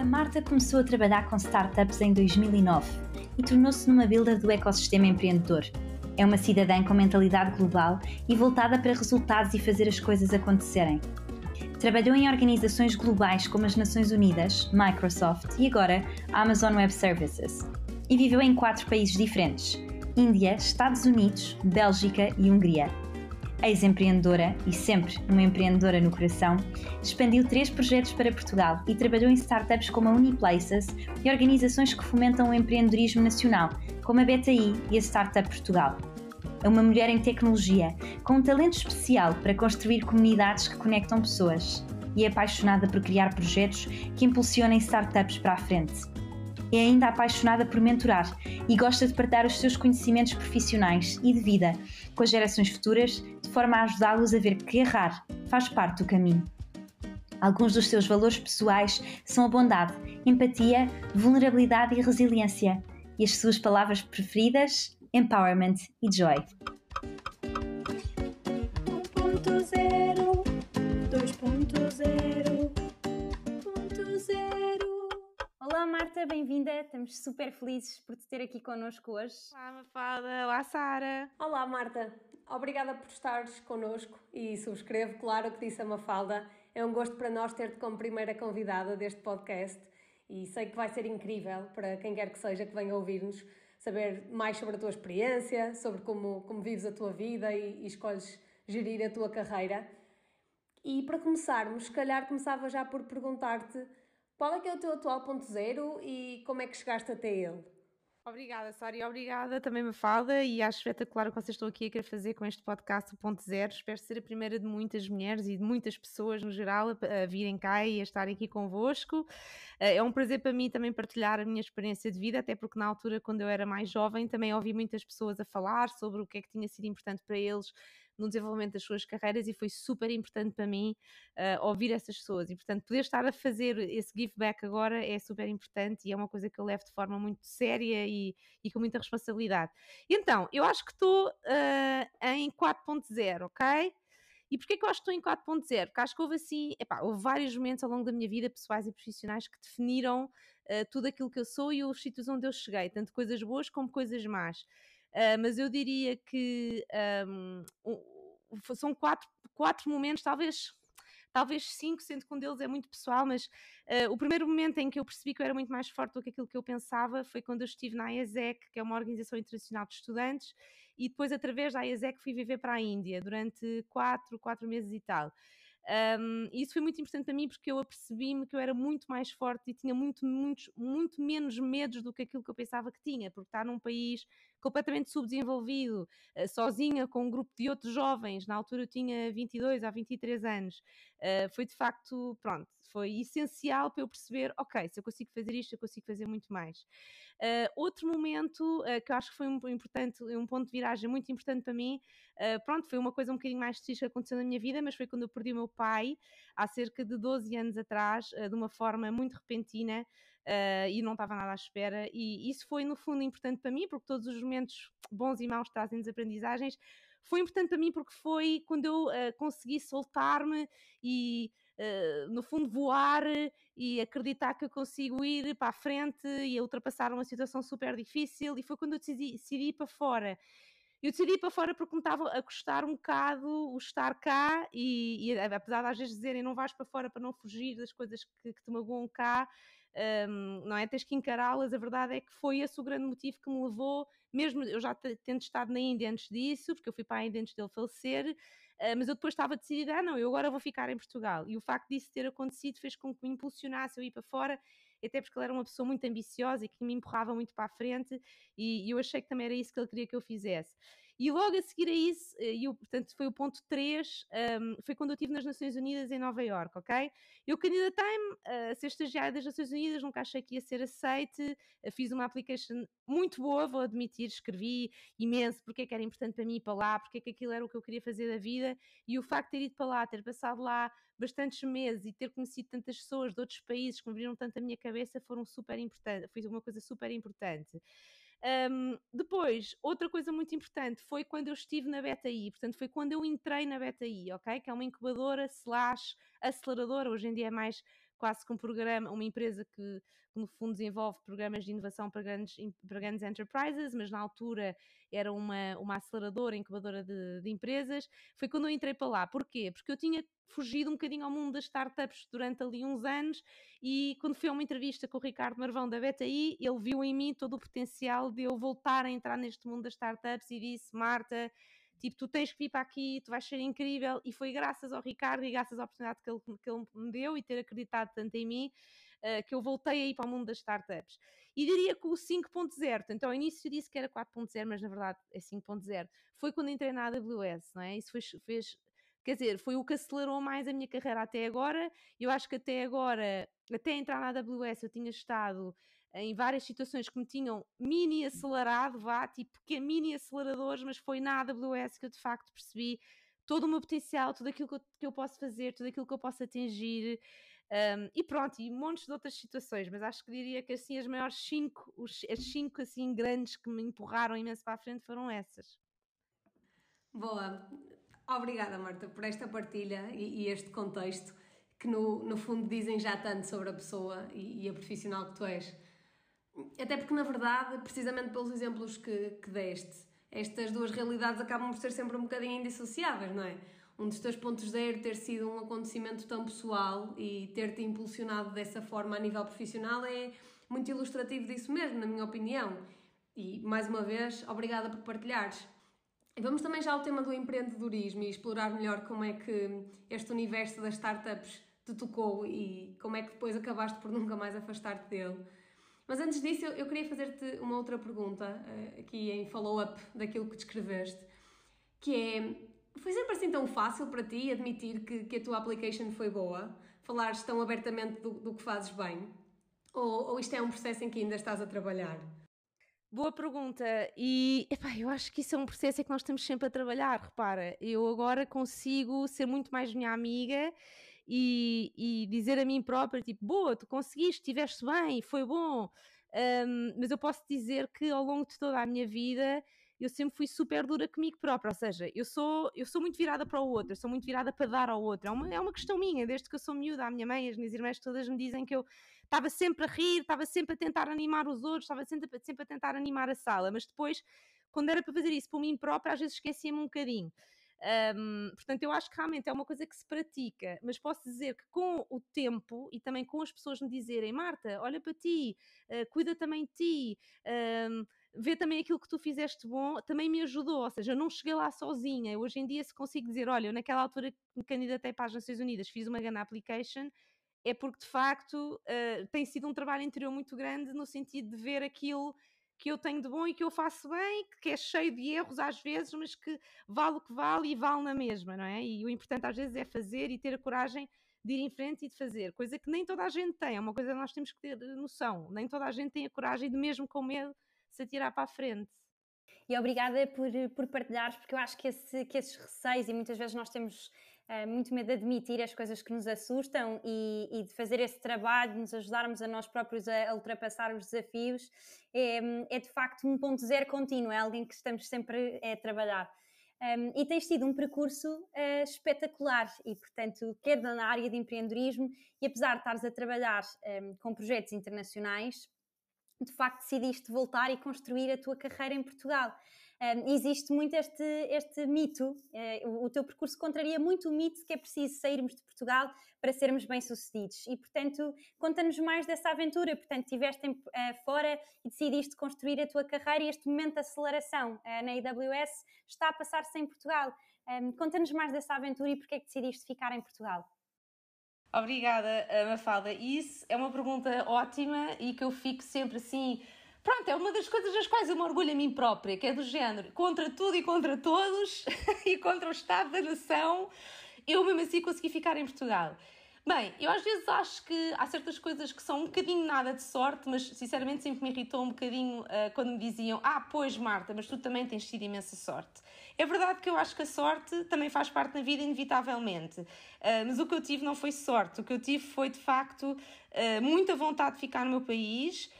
A Marta começou a trabalhar com startups em 2009 e tornou-se numa builder do ecossistema empreendedor. É uma cidadã com mentalidade global e voltada para resultados e fazer as coisas acontecerem. Trabalhou em organizações globais como as Nações Unidas, Microsoft e agora Amazon Web Services. E viveu em quatro países diferentes: Índia, Estados Unidos, Bélgica e Hungria ex-empreendedora e sempre uma empreendedora no coração, expandiu três projetos para Portugal e trabalhou em startups como a Uniplaces e organizações que fomentam o empreendedorismo nacional, como a BTI e a Startup Portugal. É uma mulher em tecnologia, com um talento especial para construir comunidades que conectam pessoas e é apaixonada por criar projetos que impulsionem startups para a frente. É ainda apaixonada por mentorar e gosta de partilhar os seus conhecimentos profissionais e de vida com as gerações futuras, de forma a ajudá-los a ver que errar faz parte do caminho. Alguns dos seus valores pessoais são a bondade, empatia, vulnerabilidade e resiliência. E as suas palavras preferidas? Empowerment e joy. 1.0 2.0 Olá Marta, bem-vinda. Estamos super felizes por te ter aqui connosco hoje. Olá Mafalda, olá Sara. Olá Marta, obrigada por estares connosco e subscrevo, claro, o que disse a Mafalda. É um gosto para nós ter-te como primeira convidada deste podcast e sei que vai ser incrível para quem quer que seja que venha ouvir-nos saber mais sobre a tua experiência, sobre como, como vives a tua vida e, e escolhes gerir a tua carreira. E para começarmos, se calhar começava já por perguntar-te qual é que é o teu atual ponto zero e como é que chegaste até ele? Obrigada, Sara, obrigada também, Mafalda, e acho espetacular o que vocês estão aqui a querer fazer com este podcast, o Ponto Zero. Espero ser a primeira de muitas mulheres e de muitas pessoas no geral a, a virem cá e a estarem aqui convosco. Eh, é um prazer para mim também partilhar a minha experiência de vida, até porque na altura, quando eu era mais jovem, também ouvi muitas pessoas a falar sobre o que é que tinha sido importante para eles no desenvolvimento das suas carreiras e foi super importante para mim uh, ouvir essas pessoas e portanto poder estar a fazer esse give back agora é super importante e é uma coisa que eu levo de forma muito séria e, e com muita responsabilidade. Então, eu acho que estou uh, em 4.0, ok? E porquê que eu acho que estou em 4.0? Porque acho que houve assim, epá, houve vários momentos ao longo da minha vida, pessoais e profissionais, que definiram uh, tudo aquilo que eu sou e os sítios onde eu cheguei, tanto coisas boas como coisas más. Uh, mas eu diria que um, são quatro, quatro momentos, talvez talvez cinco, sendo que um deles é muito pessoal, mas uh, o primeiro momento em que eu percebi que eu era muito mais forte do que aquilo que eu pensava foi quando eu estive na IESEC, que é uma organização internacional de estudantes, e depois através da IESEC fui viver para a Índia durante quatro, quatro meses e tal. Um, e isso foi muito importante para mim porque eu apercebi-me que eu era muito mais forte e tinha muito, muito, muito menos medos do que aquilo que eu pensava que tinha, porque estar num país completamente subdesenvolvido, uh, sozinha com um grupo de outros jovens, na altura eu tinha 22 a 23 anos, uh, foi de facto, pronto, foi essencial para eu perceber, ok, se eu consigo fazer isto, eu consigo fazer muito mais. Uh, outro momento que eu acho que foi um, importante, um ponto de viragem muito importante para mim, pronto, foi uma coisa um bocadinho mais triste que aconteceu na minha vida, mas foi quando eu perdi o meu pai, há cerca de 12 anos atrás, de uma forma muito repentina, uh, e não estava nada à espera. E isso foi, no fundo, importante para mim, porque todos os momentos bons e maus trazem aprendizagens. Foi importante para mim porque foi quando eu uh, consegui soltar-me e, uh, no fundo, voar e acreditar que eu consigo ir para a frente e ultrapassar uma situação super difícil. E foi quando eu decidi, decidi ir para fora. Eu decidi ir para fora porque me estava a custar um bocado o estar cá e, e apesar de às vezes dizerem não vais para fora para não fugir das coisas que, que te magoam cá, um, não é? Tens que encará-las. A verdade é que foi esse o grande motivo que me levou, mesmo eu já tendo estado na Índia antes disso, porque eu fui para a Índia antes dele falecer, uh, mas eu depois estava decidida, ah, não, eu agora vou ficar em Portugal. E o facto disso ter acontecido fez com que me impulsionasse a ir para fora até porque ele era uma pessoa muito ambiciosa e que me empurrava muito para a frente e, e eu achei que também era isso que ele queria que eu fizesse. E logo a seguir a isso, eh, eu, portanto, foi o ponto 3, um, foi quando eu estive nas Nações Unidas em Nova York, ok? Eu candidatei-me a ser estagiária das Nações Unidas, nunca achei que ia ser aceite, eh, fiz uma application muito boa, vou admitir, escrevi imenso porque é que era importante para mim ir para lá, porque é que aquilo era o que eu queria fazer da vida, e o facto de ter ido para lá, ter passado lá bastantes meses e ter conhecido tantas pessoas de outros países que me abriram tanto a minha cabeça foram super importante, foi uma coisa super importante. Um, depois, outra coisa muito importante foi quando eu estive na BetaI, portanto, foi quando eu entrei na BetaI, ok? Que é uma incubadora slash aceleradora, hoje em dia é mais quase que um programa, uma empresa que, que, no fundo desenvolve programas de inovação para grandes, para grandes enterprises, mas na altura era uma, uma aceleradora, incubadora de, de empresas. Foi quando eu entrei para lá. Porquê? Porque eu tinha fugido um bocadinho ao mundo das startups durante ali uns anos e quando fui a uma entrevista com o Ricardo Marvão da BTI, ele viu em mim todo o potencial de eu voltar a entrar neste mundo das startups e disse, Marta, tipo, tu tens que vir para aqui, tu vais ser incrível, e foi graças ao Ricardo e graças à oportunidade que ele, que ele me deu e ter acreditado tanto em mim, uh, que eu voltei a ir para o mundo das startups. E diria que o 5.0, então ao início eu disse que era 4.0, mas na verdade é 5.0, foi quando entrei na AWS, não é? Isso fez, fez quer dizer, foi o que acelerou mais a minha carreira até agora. Eu acho que até agora, até entrar na AWS, eu tinha estado em várias situações que me tinham mini acelerado, vá, tipo mini aceleradores, mas foi na AWS que eu de facto percebi todo o meu potencial, tudo aquilo que eu, que eu posso fazer, tudo aquilo que eu posso atingir. Um, e pronto, e montes de outras situações, mas acho que diria que assim as maiores cinco, os, as cinco assim grandes que me empurraram imenso para a frente foram essas. Boa, obrigada Marta por esta partilha e, e este contexto que no, no fundo dizem já tanto sobre a pessoa e, e a profissional que tu és. Até porque, na verdade, precisamente pelos exemplos que, que deste, estas duas realidades acabam por ser sempre um bocadinho indissociáveis, não é? Um dos teus pontos zero ter sido um acontecimento tão pessoal e ter-te impulsionado dessa forma a nível profissional é muito ilustrativo disso mesmo, na minha opinião. E, mais uma vez, obrigada por partilhares. Vamos também já ao tema do empreendedorismo e explorar melhor como é que este universo das startups te tocou e como é que depois acabaste por nunca mais afastar-te dele. Mas antes disso, eu, queria fazer-te uma outra pergunta, uh, aqui em follow-up daquilo que descreveste, que é, foi sempre assim tão fácil para ti admitir que, que a tua application foi boa? Falares tão abertamente do, do que fazes bem? Ou, ou isto é um processo em que ainda estás a trabalhar? Boa pergunta, e epá, eu acho que isso é um processo em que nós estamos sempre a trabalhar. Repara, eu agora consigo ser muito mais minha amiga e, e dizer a mim própria, tipo, boa, tu conseguiste, estiveste bem, foi bom. Um, mas eu posso dizer que ao longo de toda a minha vida eu sempre fui super dura comigo própria, ou seja, eu sou, eu sou muito virada para o outro, sou muito virada para dar ao outro, é uma, é uma questão minha, desde que eu sou miúda, a minha mãe, as minhas irmãs todas me dizem que eu estava sempre a rir, estava sempre a tentar animar os outros, estava sempre, sempre a tentar animar a sala, mas depois, quando era para fazer isso por mim própria, às vezes esquecia-me um bocadinho. Um, portanto, eu acho que realmente é uma coisa que se pratica, mas posso dizer que com o tempo e também com as pessoas me dizerem, Marta, olha para ti, uh, cuida também de ti, um, vê também aquilo que tu fizeste bom, também me ajudou. Ou seja, eu não cheguei lá sozinha. Hoje em dia, se consigo dizer, olha, eu naquela altura que me candidatei para as Nações Unidas, fiz uma grande application, é porque de facto uh, tem sido um trabalho interior muito grande no sentido de ver aquilo que eu tenho de bom e que eu faço bem, que é cheio de erros às vezes, mas que vale o que vale e vale na mesma, não é? E o importante às vezes é fazer e ter a coragem de ir em frente e de fazer, coisa que nem toda a gente tem, é uma coisa que nós temos que ter noção, nem toda a gente tem a coragem de mesmo com medo se atirar para a frente. E obrigada por, por partilhares, porque eu acho que, esse, que esses receios, e muitas vezes nós temos muito medo de admitir as coisas que nos assustam e, e, de fazer esse trabalho, de nos ajudarmos a nós próprios a, ultrapassar os desafios, é, é, de facto um ponto zero contínuo, é alguém que estamos sempre a trabalhar. Um, e tens tido um percurso uh, espetacular e, portanto, quer na área de empreendedorismo e apesar de estares a trabalhar um, com projetos internacionais, de facto decidiste voltar e construir a tua carreira em Portugal. Existe muito este, este mito, uh, o, teu percurso contraria muito o mito que é preciso sairmos de Portugal para sermos bem-sucedidos. E, portanto, conta-nos mais dessa aventura. Portanto, estiveste uh, fora e decidiste construir a tua carreira e este momento de aceleração uh, na AWS está a passar-se em Portugal. Conta-nos mais dessa aventura e porque é que decidiste ficar em Portugal. Obrigada, Mafalda. Isso é uma pergunta ótima e que eu fico sempre assim. Pronto, é uma das coisas das quais eu me orgulho a mim própria, que é do género contra tudo e contra todos e contra o Estado da Nação, eu mesmo assim consegui ficar em Portugal. Bem, eu às vezes acho que há certas coisas que são um bocadinho nada de sorte, mas sinceramente sempre me irritou um bocadinho uh, quando me diziam: Ah, pois Marta, mas tu também tens tido imensa sorte. É verdade que eu acho que a sorte também faz parte da vida, inevitavelmente, uh, mas o que eu tive não foi sorte, o que eu tive foi de facto uh, muita vontade de ficar no meu país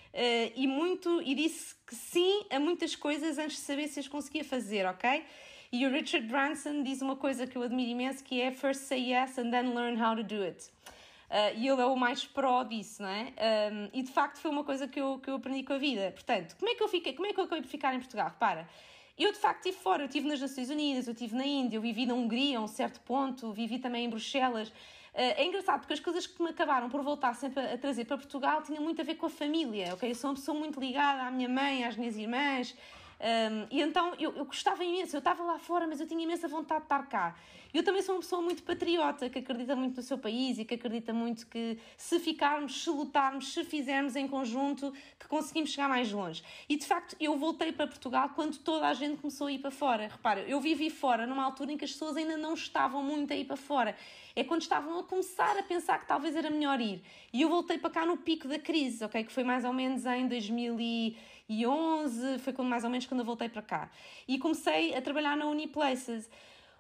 e muito e disse que sim a muitas coisas antes de saber se as conseguia fazer, ok? E o Richard Branson diz uma coisa que eu admiro imenso, que é first say yes and then learn how to do it. Uh, e ele é o mais pró disso, não é? Um, e de facto foi uma coisa que eu, que eu aprendi com a vida. Portanto, como é que eu fiquei, como é que eu acabei por ficar em Portugal? Repara, eu de facto estive fora, eu estive nas Nações Unidas, eu estive na Índia, eu vivi na Hungria a um certo ponto, vivi também em Bruxelas. Uh, é engraçado porque as coisas que me acabaram por voltar sempre a trazer para Portugal tinham muito a ver com a família, ok? Eu sou uma pessoa muito ligada à minha mãe, às minhas irmãs. Um, e então eu, eu gostava imenso, eu estava lá fora, mas eu tinha imensa vontade de estar cá. Eu também sou uma pessoa muito patriota, que acredita muito no seu país e que acredita muito que se ficarmos, se lutarmos, se fizermos em conjunto, que conseguimos chegar mais longe. E de facto, eu voltei para Portugal quando toda a gente começou a ir para fora. Repara, eu vivi fora numa altura em que as pessoas ainda não estavam muito a ir para fora. É quando estavam a começar a pensar que talvez era melhor ir. E eu voltei para cá no pico da crise, ok? Que foi mais ou menos em 2000 e 2011, foi quando, mais ou menos quando eu voltei para cá. E comecei a trabalhar na Uniplaces.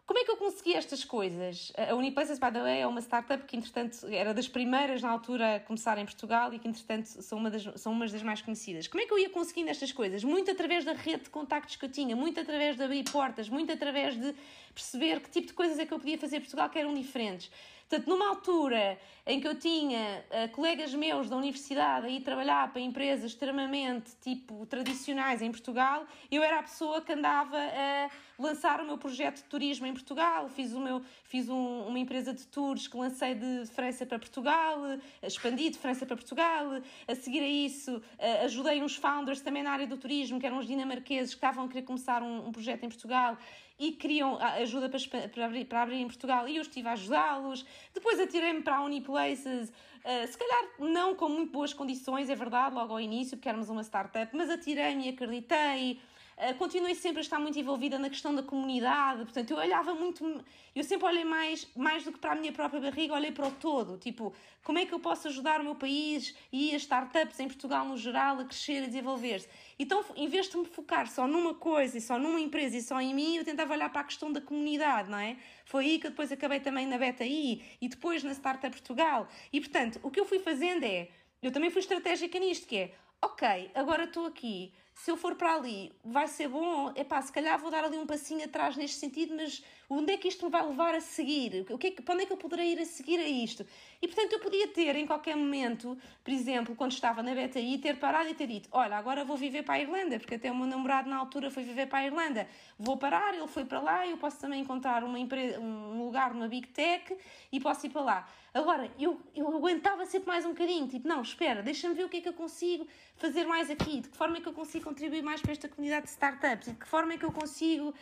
Como é que eu consegui estas coisas? A Uniplaces, by the way, é uma startup que, entretanto, era das primeiras na altura a começar em Portugal e que, entretanto, são uma das, são umas das mais conhecidas. Como é que eu ia conseguindo estas coisas? Muito através da rede de contactos que eu tinha, muito através de abrir portas, muito através de perceber que tipo de coisas é que eu podia fazer em Portugal que eram diferentes. Portanto, numa altura em que eu tinha uh, colegas meus da universidade a ir trabalhar para empresas extremamente tipo tradicionais em Portugal, eu era a pessoa que andava a lançar o meu projeto de turismo em Portugal. Fiz, o meu, fiz um, uma empresa de tours que lancei de França para Portugal, expandi de França para Portugal. A seguir a isso, uh, ajudei uns founders também na área do turismo, que eram os dinamarqueses, que estavam a querer começar um, um projeto em Portugal e queriam ajuda para, para, abrir, para abrir em Portugal e eu estive a ajudá-los. Depois atirei-me para a Uniplaces, uh, se calhar não com muito boas condições, é verdade, logo ao início, porque éramos uma startup, mas atirei-me e acreditei. Uh, continuei sempre a estar muito envolvida na questão da comunidade, portanto, eu olhava muito, eu sempre olhei mais, mais do que para a minha própria barriga, olhei para o todo, tipo, como é que eu posso ajudar o meu país e as startups em Portugal no geral a crescer, a desenvolver-se. Então, em vez de me focar só numa coisa e só numa empresa e só em mim, eu tentava olhar para a questão da comunidade, não é? Foi aí que eu depois acabei também na BetaI e depois na Startup Portugal. E, portanto, o que eu fui fazendo é, eu também fui estratégica nisto, que é, ok, agora estou aqui, se eu for para ali, vai ser bom, é pá, se calhar vou dar ali um passinho atrás neste sentido, mas onde é que isto me vai levar a seguir? O que é que, para onde é que eu poderei ir a seguir a isto? E portanto eu podia ter em qualquer momento, por exemplo, quando estava na BTI, ter parado e ter dito: Olha, agora vou viver para a Irlanda, porque até o meu namorado na altura foi viver para a Irlanda. Vou parar, ele foi para lá, eu posso também encontrar uma empresa, um lugar numa Big Tech e posso ir para lá. Agora, eu, eu aguentava sempre mais um bocadinho, tipo, não, espera, deixa-me ver o que é que eu consigo fazer mais aqui, de que forma é que eu consigo contribuir mais para esta comunidade de startups, de que forma é que eu consigo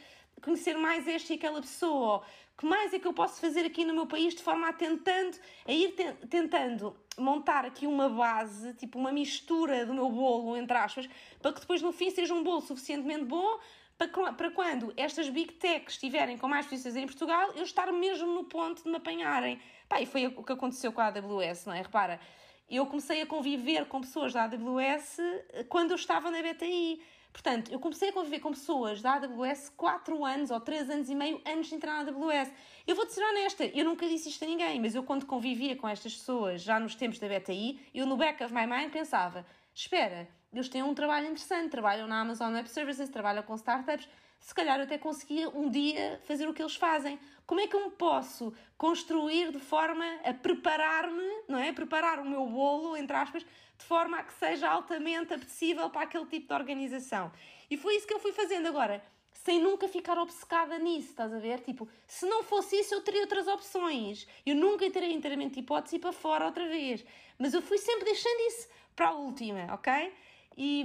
conhecer mais esta e aquela pessoa, que mais é que eu posso fazer aqui no meu país de forma a tentando, a ir te, tentando montar aqui uma base, tipo uma mistura do meu bolo, entre aspas, para que depois no fim seja um bolo suficientemente bom para, para quando estas big techs estiverem com mais posições em Portugal, eu estar mesmo no ponto de me apanharem. Pá, e foi o que aconteceu com a AWS, não é? Repara, eu comecei a conviver com pessoas da AWS eh, quando eu estava na BTI. Portanto, eu comecei a conviver com pessoas da AWS 4 anos ou 3 anos e meio antes de entrar na AWS. Eu vou-te ser honesta, eu nunca disse isto a ninguém, mas eu quando convivia com estas pessoas, já nos tempos da BTI, eu no back of my mind pensava, espera, eles têm um trabalho interessante, trabalham na Amazon Web Services, trabalham com startups, se calhar eu até conseguia um dia fazer o que eles fazem. Como é que eu me posso construir de forma a preparar-me, não é? Preparar o meu bolo, entre aspas, de forma a que seja altamente apetecível para aquele tipo de organização. E foi isso que eu fui fazendo agora, sem nunca ficar obcecada nisso, estás a ver? Tipo, se não fosse isso, eu teria outras opções. Eu nunca teria inteiramente hipótese ir para fora outra vez. Mas eu fui sempre deixando isso para a última, ok? E,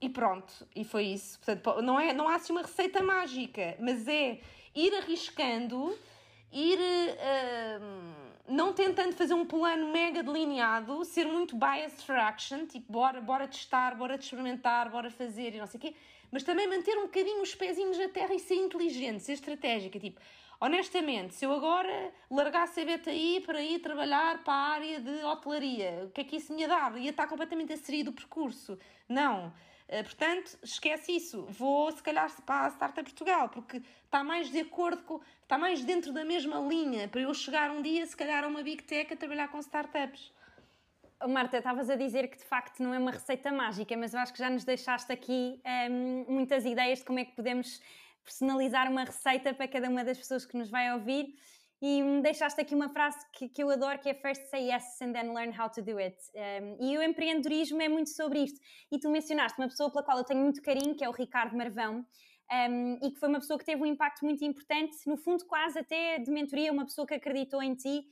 e pronto, e foi isso. Portanto, não, é, não há assim uma receita mágica, mas é ir arriscando, ir uh, não tentando fazer um plano mega delineado, ser muito biased for action, tipo, bora, bora testar, bora experimentar, bora fazer e não sei o quê, mas também manter um bocadinho os pezinhos na terra e ser inteligente, ser estratégica, tipo, honestamente, se eu agora largasse a BTI para ir trabalhar para a área de hotelaria, o que é que isso me ia dar? Ia estar completamente a sair do percurso. Não. Uh, portanto, esquece isso. Vou, se calhar, para a Startup Portugal, porque está mais de acordo com. está mais dentro da mesma linha para eu chegar um dia, se calhar, a uma Big Tech a trabalhar com startups. Marta, estavas a dizer que de facto não é uma receita mágica, mas eu acho que já nos deixaste aqui ehm, muitas ideias de como é que podemos personalizar uma receita para cada uma das pessoas que nos vai ouvir. E me deixaste aqui uma frase que, que eu adoro, que é First say yes and then learn how to do it. Um, e o empreendedorismo é muito sobre isto. E tu mencionaste uma pessoa pela qual eu tenho muito carinho, que é o Ricardo Marvão, um, e que foi uma pessoa que teve um impacto muito importante, no fundo quase até de mentoria, uma pessoa que acreditou em ti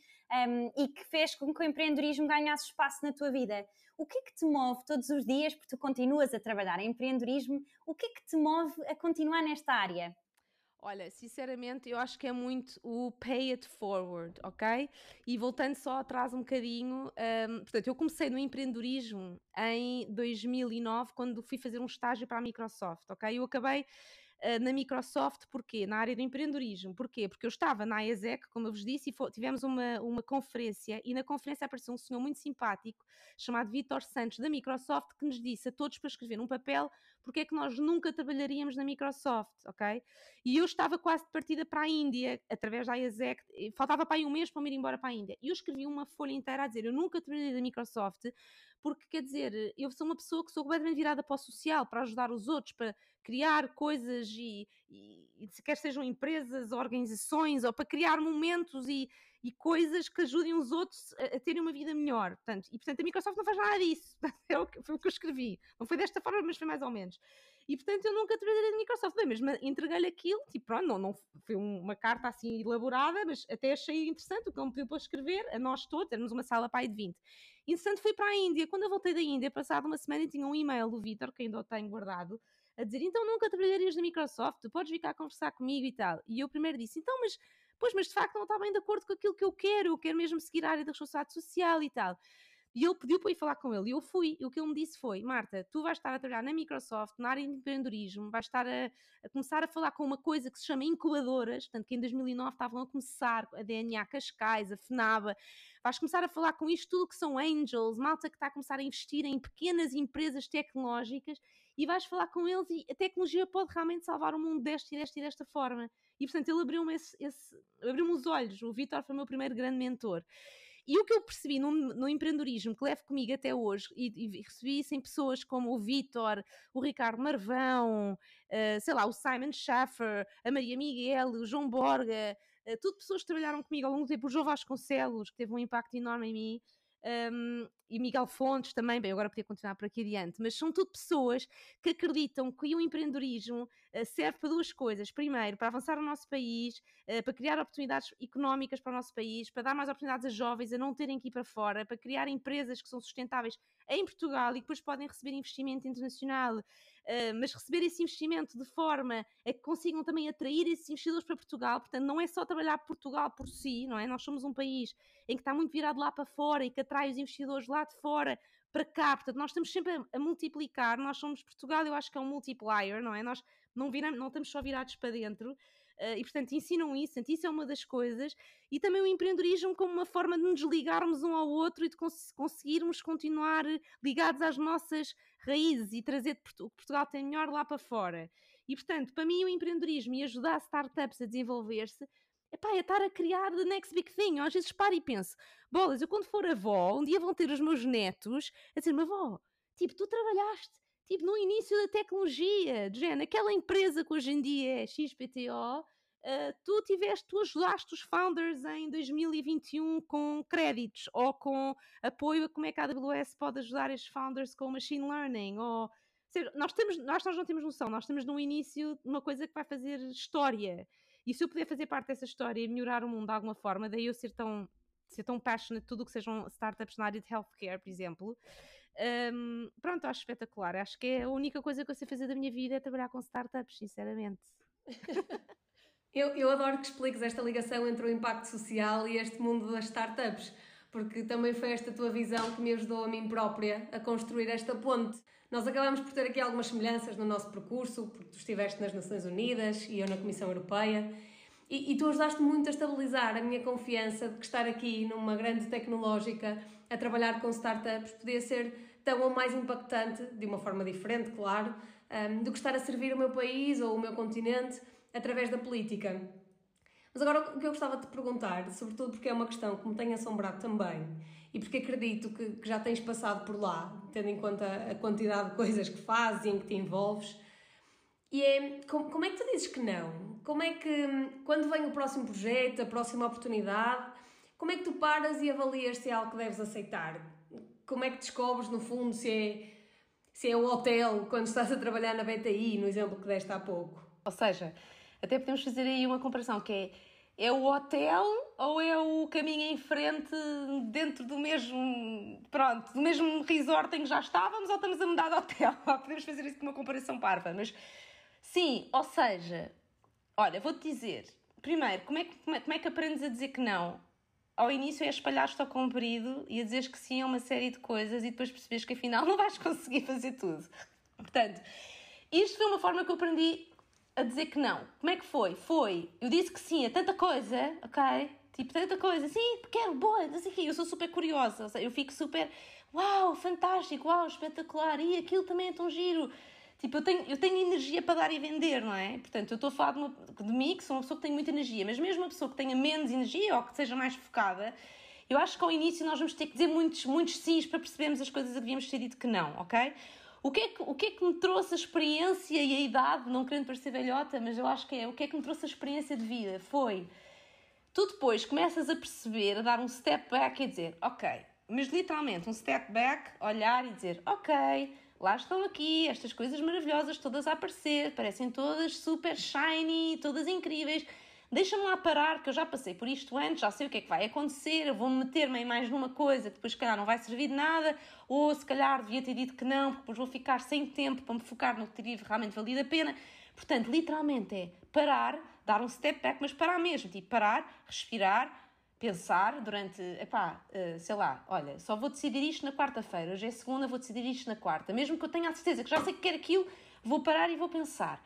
um, e que fez com que o empreendedorismo ganhasse espaço na tua vida. O que é que te move todos os dias, porque tu continuas a trabalhar em empreendedorismo, o que é que te move a continuar nesta área? Olha, sinceramente, eu acho que é muito o pay it forward, ok? E voltando só atrás um bocadinho, um, portanto, eu comecei no empreendedorismo em 2009, quando fui fazer um estágio para a Microsoft, ok? Eu acabei na Microsoft, porquê? Na área do empreendedorismo, porquê? Porque eu estava na ESEC, como eu vos disse, e tivemos uma, uma conferência, e na conferência apareceu um senhor muito simpático, chamado Vitor Santos, da Microsoft, que nos disse a todos para escrever num papel porque é que nós nunca trabalharíamos na Microsoft, ok? E eu estava quase de partida para a Índia, através da IASEC, faltava para aí um mês para me ir embora para a Índia. E eu escrevi uma folha inteira a dizer, eu nunca trabalhei na Microsoft, porque quer dizer, eu sou uma pessoa que sou completamente virada para o social, para ajudar os outros, para criar coisas e, e, e quer sejam empresas, organizações, ou para criar momentos e, e coisas que ajudem os outros a, a, terem uma vida melhor. Portanto, e portanto a Microsoft não faz nada disso. É o que, foi o que eu escrevi. Não foi desta forma, mas foi mais ou menos. E portanto eu nunca trabalhei na Microsoft, bem, mas entreguei-lhe aquilo, tipo, pronto, não, não foi uma carta assim elaborada, mas até achei interessante o que ele me pediu para escrever, a nós todos, éramos uma sala pai de 20. Interessante fui para a Índia. Quando eu voltei da Índia, passado uma semana, tinha um e-mail do Vitor, que ainda o tenho guardado, a dizer: então nunca trabalharias na Microsoft, podes vir cá conversar comigo e tal. E eu primeiro disse: então, mas pois, mas de facto não está bem de acordo com aquilo que eu quero, eu quero mesmo seguir a área da responsabilidade social e tal. E ele pediu para ir falar com ele, e eu fui, e o que ele me disse foi, Marta, tu vais estar a trabalhar na Microsoft, na área de empreendedorismo, vais estar a, a começar a falar com uma coisa que se chama incubadoras, portanto que em 2009 estavam a começar, a DNA Cascais, a FNABA, vais começar a falar com isto tudo que são angels, malta que está a começar a investir em pequenas empresas tecnológicas, e vais falar com eles e a tecnologia pode realmente salvar o mundo desta e desta e desta forma. E portanto ele abriu-me abriu os olhos. O Vitor foi o meu primeiro grande mentor. E o que eu percebi no, no empreendedorismo que levo comigo até hoje, e, e recebi isso em pessoas como o Vitor, o Ricardo Marvão, uh, sei lá, o Simon Schaffer, a Maria Miguel, o João Borga, uh, tudo pessoas que trabalharam comigo ao longo do tempo, o João Vasconcelos, que teve um impacto enorme em mim. Um, e Miguel Fontes também, bem, agora podia continuar por aqui adiante, mas são tudo pessoas que acreditam que o empreendedorismo serve para duas coisas. Primeiro, para avançar o nosso país, uh, para criar oportunidades económicas para o nosso país, para dar mais oportunidades a jovens a não terem que ir para fora, para criar empresas que são sustentáveis em Portugal e que depois podem receber investimento internacional, uh, mas receber esse investimento de forma a que consigam também atrair esses investidores para Portugal. Portanto, não é só trabalhar Portugal por si, não é? Nós somos um país em que está muito virado lá para fora e que atrai os investidores lá de fora para cá. Portanto, nós estamos sempre a, a multiplicar. Nós somos Portugal, eu acho que é um multiplier, não é? Nós não, viramos, não estamos só virados para dentro. Uh, e portanto ensinam isso, portanto, isso é uma das coisas, e também o empreendedorismo como uma forma de nos ligarmos um ao outro e de cons conseguirmos continuar ligados às nossas raízes e trazer o que Portugal tem melhor lá para fora. E portanto, para mim, o empreendedorismo e ajudar startups a desenvolver-se epá, é estar a criar the next big thing. Eu às vezes paro e penso, bolas, eu quando for avó, um dia vão ter os meus netos a dizer, mas avó, tipo, tu trabalhaste tipo, no início da tecnologia, de aquela empresa que hoje em dia é XPTO, uh, tu tiveste, tu ajudaste os founders em 2021 com créditos ou com apoio a como é que a AWS pode ajudar estes founders com machine learning ou nós, temos, nós não temos noção, nós estamos no início de uma coisa que vai fazer história. E se eu puder fazer parte dessa história e melhorar o mundo de alguma forma, daí eu ser tão, ser tão passionate tudo o que sejam startups na área de healthcare, por exemplo, um, pronto, acho espetacular. Acho que é a única coisa que eu sei fazer da minha vida é trabalhar com startups, sinceramente. eu, eu adoro que expliques esta ligação entre o impacto social e este mundo das startups, porque também foi esta tua visão que me ajudou a mim própria a construir esta ponte. Nós acabamos por ter aqui algumas semelhanças no nosso percurso, porque tu estiveste nas Nações Unidas e eu na Comissão Europeia. E, e, tu ajudaste muito a estabilizar a minha confiança de que estar aqui numa grande tecnológica a trabalhar com startups podia ser tão ou mais impactante, de uma forma diferente, claro, um, do que estar a servir o meu país ou o meu continente através da política. Mas agora o que eu gostava de te perguntar, sobretudo porque é uma questão que me tem assombrado também e porque acredito que, que já tens passado por lá, tendo em conta a quantidade de coisas que fazes e em que te envolves, E é, como, como é que tu dizes que não? Como é que, quando vem o próximo projeto, a próxima oportunidade, como é que tu paras e avalias se é algo que deves aceitar? Como é que descobres, no fundo, se é, se é o hotel quando estás a trabalhar na BTI, no exemplo que deste há pouco? Ou seja, até podemos fazer aí uma comparação que é é o hotel ou é o caminho em frente dentro do mesmo, pronto, do mesmo resort em que já estávamos ou estamos a mudar de hotel? Podemos fazer isso com uma comparação parva, mas sim, ou seja, olha, vou-te dizer, primeiro, como é, que, como, é, como é que aprendes a dizer que não? Ao início é espalhar-te ao comprido e a dizeres que sim a uma série de coisas e depois percebes que afinal não vais conseguir fazer tudo. Portanto, isto foi uma forma que eu aprendi a dizer que não. Como é que foi? Foi, eu disse que sim a tanta coisa, ok? Tipo, tanta coisa, sim, quero, boa, não sei o quê. Eu sou super curiosa, eu fico super, uau, fantástico, uau, espetacular, e aquilo também é tão giro. Tipo, eu tenho, eu tenho energia para dar e vender, não é? Portanto, eu estou a falar de, uma, de mim, que sou uma pessoa que tem muita energia, mas mesmo uma pessoa que tenha menos energia ou que seja mais focada, eu acho que ao início nós vamos ter que dizer muitos, muitos sims para percebermos as coisas a que devíamos ter dito que não, ok? O que, é que, o que é que me trouxe a experiência e a idade, não querendo parecer velhota, mas eu acho que é, o que é que me trouxe a experiência de vida? Foi, tu depois começas a perceber, a dar um step back e dizer, ok, mas literalmente um step back, olhar e dizer, ok, lá estão aqui estas coisas maravilhosas todas a aparecer, parecem todas super shiny, todas incríveis, deixa-me lá parar, que eu já passei por isto antes, já sei o que é que vai acontecer, eu vou-me meter-me mais numa coisa que depois, se calhar, não vai servir de nada, ou se calhar devia ter dito que não, porque depois vou ficar sem tempo para me focar no que teria realmente valido a pena. Portanto, literalmente é parar, dar um step back, mas parar mesmo, tipo, parar, respirar, pensar durante, epá, uh, sei lá, olha, só vou decidir isto na quarta-feira, hoje é segunda, vou decidir isto na quarta, mesmo que eu tenha a certeza que já sei que quero aquilo, vou parar e vou pensar.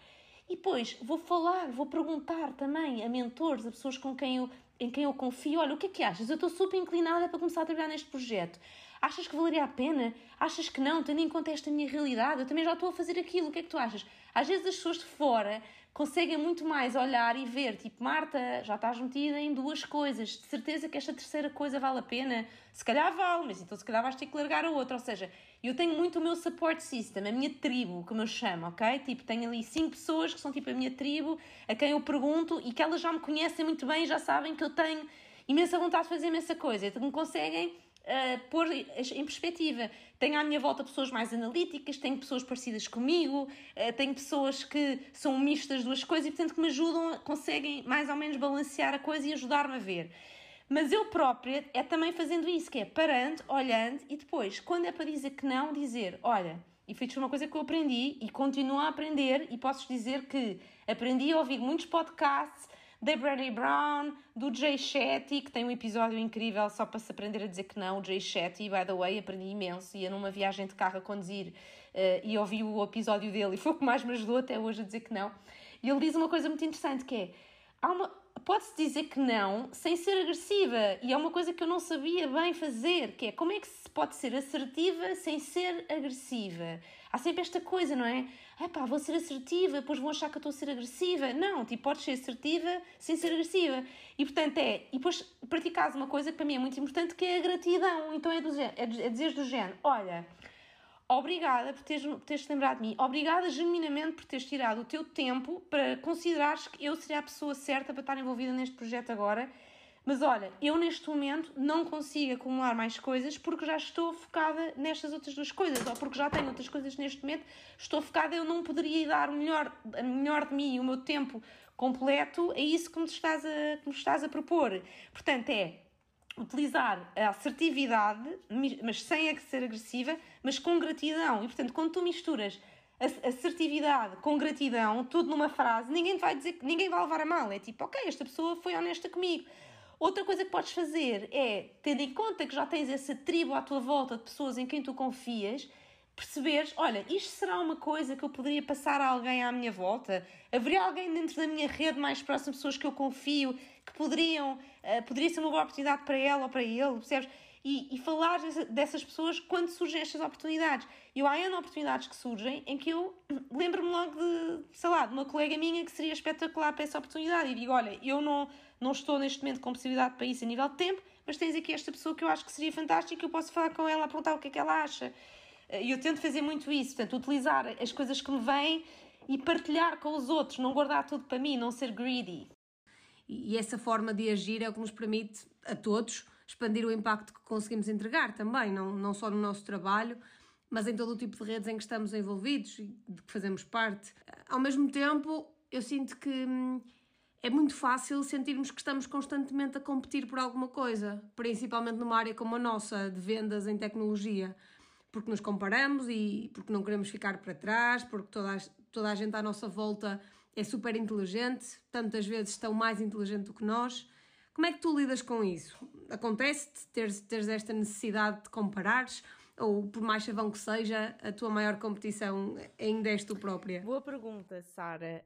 E depois vou falar, vou perguntar também a mentores, a pessoas com quem eu, em quem eu confio: olha, o que é que achas? Eu estou super inclinada para começar a trabalhar neste projeto. Achas que valeria a pena? Achas que não? Tendo em conta esta minha realidade, eu também já estou a fazer aquilo. O que é que tu achas? Às vezes as pessoas de fora conseguem muito mais olhar e ver, tipo, Marta, já estás metida em duas coisas, de certeza que esta terceira coisa vale a pena? Se calhar vale, mas então se calhar vais ter que largar a outra. Ou seja, eu tenho muito o meu support system, a minha tribo, como eu chamo, ok? Tipo, tenho ali cinco pessoas que são tipo a minha tribo, a quem eu pergunto e que elas já me conhecem muito bem, já sabem que eu tenho imensa vontade de fazer imensa coisa, então me conseguem uh, pôr em perspectiva. Tenho à minha volta pessoas mais analíticas, tenho pessoas parecidas comigo, uh, tenho pessoas que são mistas duas coisas e, portanto, que me ajudam, conseguem mais ou menos balancear a coisa e ajudar-me a ver. Mas eu própria é também fazendo isso, que é parando, olhando e depois, quando é para dizer que não, dizer, olha, e foi uma coisa que eu aprendi e continuo a aprender e posso dizer que aprendi a ouvir muitos podcasts, da Brené Brown, do Jay Shetty, que tem um episódio incrível só para se aprender a dizer que não. O Jay Shetty, by the way, aprendi imenso. Ia numa viagem de carro a conduzir uh, e ouvi o episódio dele e foi o que mais me ajudou até hoje a dizer que não. E ele diz uma coisa muito interessante que é, há uma, pode-se dizer que não sem ser agressiva. E é uma coisa que eu não sabia bem fazer, que é como é que se pode ser assertiva sem ser agressiva. Há sempre esta coisa, não é? Ah pá, vou ser assertiva, depois vão achar que eu estou a ser agressiva. Não, tipo, podes ser assertiva sem ser agressiva. E portanto é, e depois praticares uma coisa que para mim é muito importante, que é a gratidão. Então é, do, é, é dizer do género, olha, obrigada por teres, por teres lembrado de mim, obrigada genuinamente por teres tirado o teu tempo para considerares que eu seria a pessoa certa para estar envolvida neste projeto agora mas olha, eu neste momento não consigo acumular mais coisas porque já estou focada nestas outras duas coisas, ou porque já tenho outras coisas neste momento, estou focada, eu não poderia dar o melhor, melhor de mim, o meu tempo completo a isso que me estás a, que me estás a propor. Portanto, é utilizar a assertividade, mas sem ser agressiva, mas com gratidão. E portanto, quando tu misturas assertividade com gratidão, tudo numa frase, ninguém vai dizer, ninguém vai levar a mal. É tipo, ok, esta pessoa foi honesta comigo. Outra coisa que podes fazer é, tendo em conta que já tens essa tribo à tua volta de pessoas em quem tu confias, perceberes, olha, isto será uma coisa que eu poderia passar a alguém à minha volta? Haveria alguém dentro da minha rede mais próxima, pessoas que eu confio, que poderiam, uh, poderia ser uma boa oportunidade para ela ou para ele, percebes? E, e falar dessas pessoas quando surgem estas oportunidades. Eu há N oportunidades que surgem em que eu lembro-me logo de, sei lá, de uma colega minha que seria espetacular para essa oportunidade e digo, olha, eu não não estou neste momento com possibilidade para isso a nível de tempo, mas tens aqui esta pessoa que eu acho que seria fantástica, eu posso falar com ela, perguntar o que é que ela acha. E eu tento fazer muito isso, portanto, utilizar as coisas que me vêm e partilhar com os outros, não guardar tudo para mim, não ser greedy. E essa forma de agir é o que nos permite a todos expandir o impacto que conseguimos entregar também, não, não só no nosso trabalho, mas em todo o tipo de redes em que estamos envolvidos e de que fazemos parte. Ao mesmo tempo, eu sinto que hum, é muito fácil sentirmos que estamos constantemente a competir por alguma coisa, principalmente numa área como a nossa, de vendas em tecnologia, porque nos comparamos e porque não queremos ficar para trás, porque toda a, toda a gente à nossa volta é super inteligente, tantas vezes estão mais inteligente do que nós. Como é que tu lidas com isso? Acontece-te teres, teres esta necessidade de comparares? Ou, por mais chavão que seja, a tua maior competição ainda és tu própria? Boa pergunta, Sara.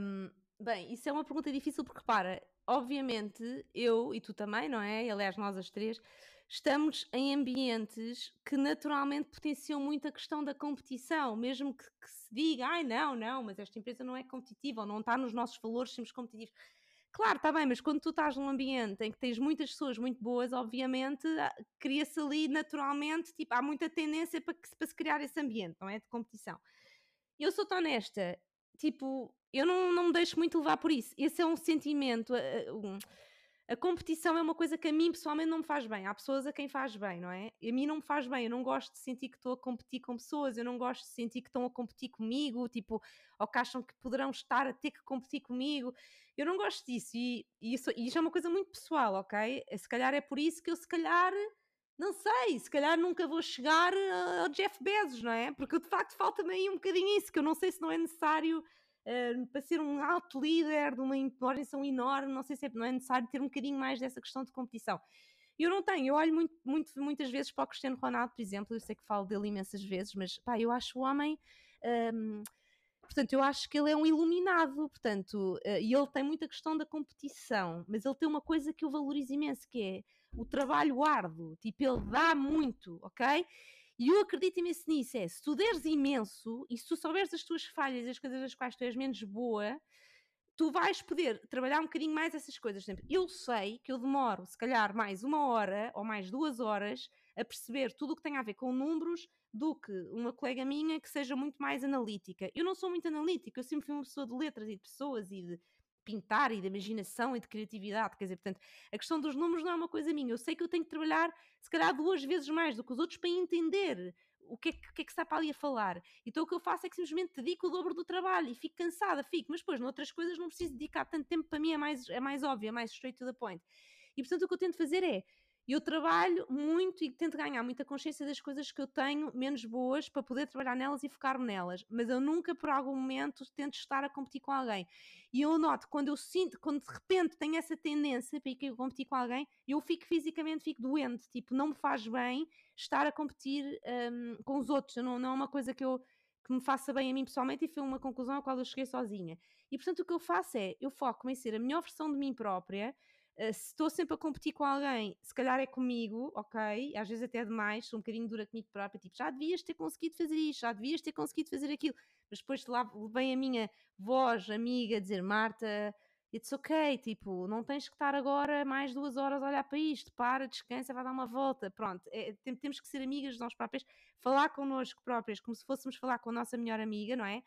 Um, bem, isso é uma pergunta difícil porque, para, obviamente, eu e tu também, não é? E, aliás, nós as três, estamos em ambientes que naturalmente potenciam muito a questão da competição, mesmo que, que se diga, ai não, não, mas esta empresa não é competitiva ou não está nos nossos valores, sermos competitivos. Claro, está bem, mas quando tu estás num ambiente em que tens muitas pessoas muito boas, obviamente ah, cria-se ali naturalmente, tipo, há muita tendência para, que, para se criar esse ambiente, não é? De competição. Eu sou tão honesta, tipo, eu não, não me deixo muito levar por isso. Esse é um sentimento, uh, um, a competição é uma coisa que a mim pessoalmente não me faz bem. Há pessoas a quem faz bem, não é? A mim não me faz bem. Eu não gosto de sentir que estou a competir com pessoas, eu não gosto de sentir que estão a competir comigo, tipo, ou que acham que poderão estar a ter que competir comigo. Eu não gosto disso. E, e isso, isso é uma coisa muito pessoal, ok? Se calhar é por isso que eu, se calhar, não sei, se calhar nunca vou chegar ao Jeff Bezos, não é? Porque de facto falta-me aí um bocadinho isso, que eu não sei se não é necessário uh, para ser um alto líder de uma organização enorme, não sei se é, não é necessário ter um bocadinho mais dessa questão de competição. Eu não tenho, eu olho muito, muito, muitas vezes para o Cristiano Ronaldo, por exemplo, eu sei que falo dele imensas vezes, mas pá, eu acho o homem. Um, portanto, eu acho que ele é um iluminado, portanto, uh, e ele tem muita questão da competição, mas ele tem uma coisa que eu valorizo imenso, que é o trabalho árduo, tipo, ele dá muito, ok? E eu acredito imenso nisso: é se tu deres imenso e se tu souberes as tuas falhas e as coisas das quais tu és menos boa, tu vais poder trabalhar um bocadinho mais essas coisas. Eu sei que eu demoro, se calhar, mais uma hora ou mais duas horas a perceber tudo o que tem a ver com números do que uma colega minha que seja muito mais analítica. Eu não sou muito analítica, eu sempre fui uma pessoa de letras e de pessoas e de pintar e de imaginação e de criatividade, quer dizer, portanto, a questão dos números não é uma coisa minha, eu sei que eu tenho que trabalhar se calhar duas vezes mais do que os outros para entender o que, é que, que, é que está para ali a falar. Então o que eu faço é que simplesmente dedico o dobro do trabalho e fico cansada, fico, mas depois noutras coisas não preciso dedicar tanto tempo, para mim é mais, é mais óbvio, é mais straight to the point. E portanto o que eu tento fazer é eu trabalho muito e tento ganhar muita consciência das coisas que eu tenho menos boas para poder trabalhar nelas e focar-me nelas, mas eu nunca por algum momento tento estar a competir com alguém. E eu noto quando eu sinto, quando de repente tenho essa tendência para ir competir com alguém, eu fico fisicamente, fico doente, tipo, não me faz bem estar a competir um, com os outros, não, não é uma coisa que eu que me faça bem a mim pessoalmente e foi uma conclusão à qual eu cheguei sozinha. E portanto o que eu faço é, eu foco em ser a melhor versão de mim própria, Uh, se estou sempre a competir com alguém, se calhar é comigo, ok? Às vezes até demais, sou um bocadinho dura comigo própria, tipo, já devias ter conseguido fazer isto, já devias ter conseguido fazer aquilo. Mas depois lá vem a minha voz amiga dizer, Marta, it's ok, tipo, não tens que estar agora mais duas horas a olhar para isto, para, descansa, vai dar uma volta, pronto. É, temos que ser amigas de nós próprias, falar connosco próprias como se fôssemos falar com a nossa melhor amiga, não é?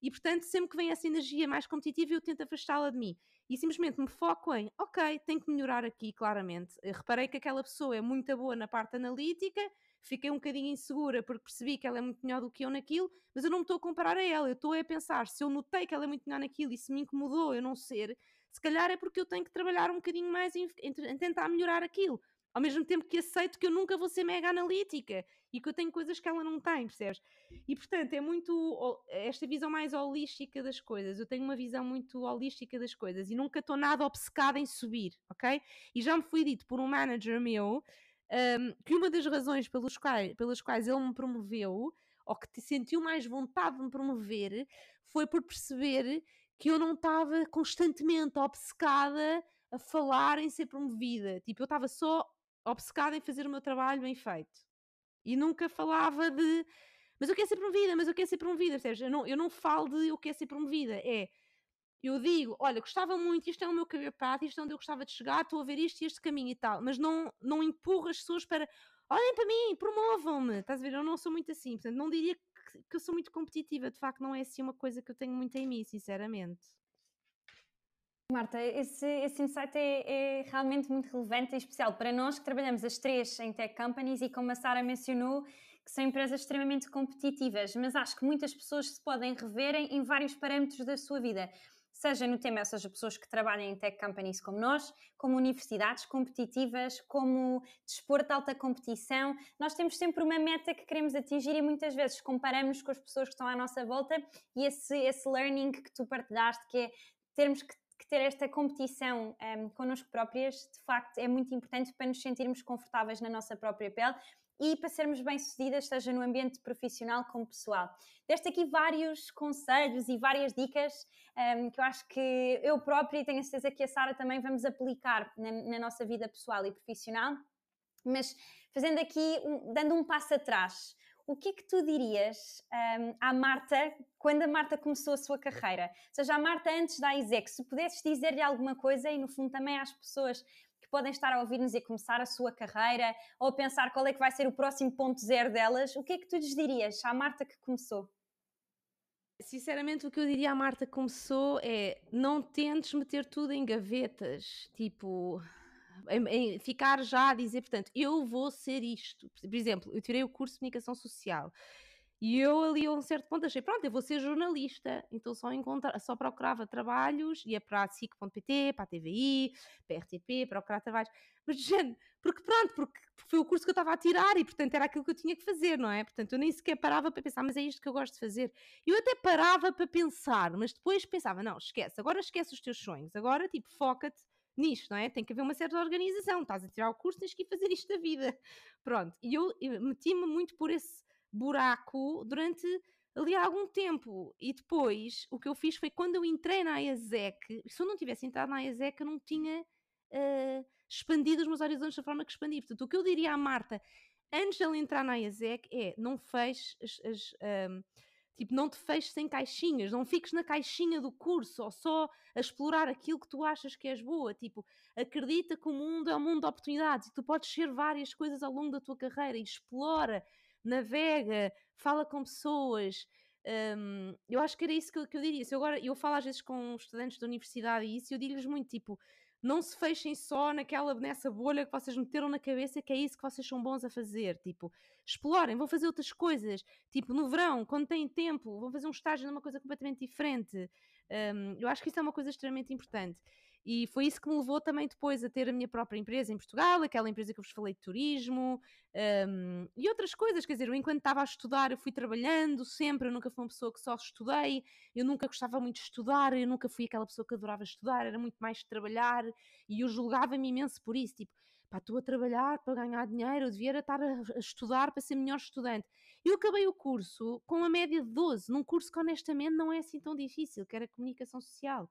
E portanto, sempre que vem essa energia mais competitiva, eu tento afastá-la de mim. E simplesmente me foco em, ok, tenho que melhorar aqui, claramente. Eu reparei que aquela pessoa é muito boa na parte analítica, fiquei um bocadinho insegura porque percebi que ela é muito melhor do que eu naquilo, mas eu não me estou a comparar a ela, eu estou a pensar, se eu notei que ela é muito melhor naquilo e se me incomodou eu não ser, se calhar é porque eu tenho que trabalhar um bocadinho mais em, em, em tentar melhorar aquilo ao mesmo tempo que aceito que eu nunca vou ser mega analítica e que eu tenho coisas que ela não tem, percebes? E portanto é muito esta visão mais holística das coisas. Eu tenho uma visão muito holística das coisas e nunca estou nada obcecada em subir, ok? E já me foi dito por um manager meu um, que uma das razões pelos quais, pelas quais ele me promoveu ou que sentiu mais vontade de me promover foi por perceber que eu não estava constantemente obcecada a falar em ser promovida. Tipo, eu estava só obcecada em fazer o meu trabalho bem feito. E nunca falava de mas eu quero ser promovida, mas eu quero ser promovida, percebes? Eu não, eu não falo de eu quero ser promovida, é eu digo, olha, gostava muito, isto é o meu career path, isto é onde eu gostava de chegar, estou a ver isto e este caminho e tal, mas não, não empurro as pessoas para olhem para mim, promovam-me, estás a ver? Eu não sou muito assim, portanto, não diria que que, eu sou muito competitiva, de facto não é assim uma coisa que eu tenho muito em mim, sinceramente. Marta, esse, esse insight é, é, realmente muito relevante e especial para nós que trabalhamos as três em tech companies e como a Sara mencionou, que são empresas extremamente competitivas, mas acho que muitas pessoas se podem rever em, em vários parâmetros da sua vida seja no tema, seja, pessoas que trabalham em tech companies como nós, como universidades competitivas, como desporto de alta competição. Nós temos sempre uma meta que queremos atingir e muitas vezes comparamos com as pessoas que estão à nossa volta e esse, esse learning que tu partilhaste, que é termos que ter esta competição um, connosco próprias, de facto, é muito importante para nos sentirmos confortáveis na nossa própria pele e para sermos bem-sucedidas, seja no ambiente profissional como pessoal. Deste aqui vários conselhos e várias dicas um, que eu acho que eu própria e tenho a certeza que a Sara também vamos aplicar na, na, nossa vida pessoal e profissional. Mas fazendo aqui, um, dando um passo atrás, o que é que tu dirias um, à Marta quando a Marta começou a sua carreira? Ou seja, a Marta antes da ISEC, se pudesses dizer-lhe alguma coisa e no fundo também às pessoas que podem estar a ouvir-nos e começar a sua carreira ou a pensar qual é que vai ser o próximo ponto zero delas, o que é que tu lhes dirias à Marta que começou? Sinceramente, o que eu diria à Marta que começou é não tentes meter tudo em gavetas, tipo, em, em ficar já a dizer, portanto, eu vou ser isto. Por exemplo, eu tirei o curso de comunicação social e eu ali a um certo ponto achei, pronto, eu vou ser jornalista, então só, encontra, só procurava trabalhos, ia para a SIC.pt, para a TVI, para a RTP, procurar trabalhos, mas gente, porque pronto, porque foi o curso que eu estava a tirar e portanto era aquilo que eu tinha que fazer, não é? Portanto eu nem sequer parava para pensar, mas é isto que eu gosto de fazer. Eu até parava para pensar, mas depois pensava, não, esquece, agora esquece os teus sonhos, agora tipo, foca-te nisto, não é? Tem que haver uma certa organização, estás a tirar o curso, tens que ir fazer isto da vida. Pronto, e eu, eu meti-me muito por esse buraco durante ali há algum tempo. E depois o que eu fiz foi quando eu entrei na IASEC, se eu não tivesse entrado na IASEC, eu não tinha uh, expandido os meus horizontes da forma que expandi. Portanto, o que eu diria à Marta antes de ela entrar na IASEC é não feches as. as um, Tipo, não te feches em caixinhas, não fiques na caixinha do curso ou só a explorar aquilo que tu achas que és boa. Tipo, acredita que o mundo é um mundo de oportunidades e tu podes ser várias coisas ao longo da tua carreira e explora navega, fala com pessoas. Um, eu acho que era isso que eu, que eu, diria. Se eu agora eu falo às vezes com estudantes da universidade e isso, eu digo-lhes muito tipo: não se fechem só naquela nessa bolha que vocês meteram na cabeça que é isso que vocês são bons a fazer. Tipo, explorem, vão fazer outras coisas. Tipo, no verão, quando têm tempo, vão fazer um estágio numa coisa completamente diferente. Um, eu acho que isso é uma coisa extremamente importante. E foi isso que me levou também depois a ter a minha própria empresa em Portugal, aquela empresa que eu vos falei de turismo um, e outras coisas. Quer dizer, eu enquanto estava a estudar, eu fui trabalhando sempre. Eu nunca fui uma pessoa que só estudei, eu nunca gostava muito de estudar, eu nunca fui aquela pessoa que adorava estudar, era muito mais de trabalhar e eu julgava-me imenso por isso. Tipo, pá, estou a trabalhar para ganhar dinheiro, eu devia estar a, a estudar para ser melhor estudante. Eu acabei o curso com uma média de 12, num curso que honestamente não é assim tão difícil, que era comunicação social.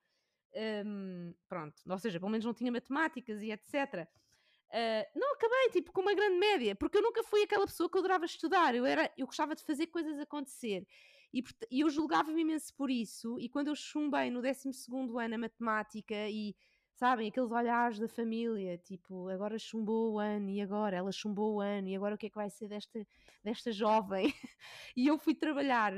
Um, pronto, ou seja, pelo menos não tinha matemáticas e etc. Uh, ah, não acabei tipo com uma grande média, porque eu nunca fui aquela pessoa que adorava estudar, eu, era, eu gostava de fazer coisas acontecer e, e eu julgava-me imenso por isso. E quando eu chumbei no 12 ano a matemática e sabem, aqueles olhares da família, tipo, agora chumbou o ano e agora ela chumbou o ano e agora o que é que vai ser desta, desta jovem? e eu fui trabalhar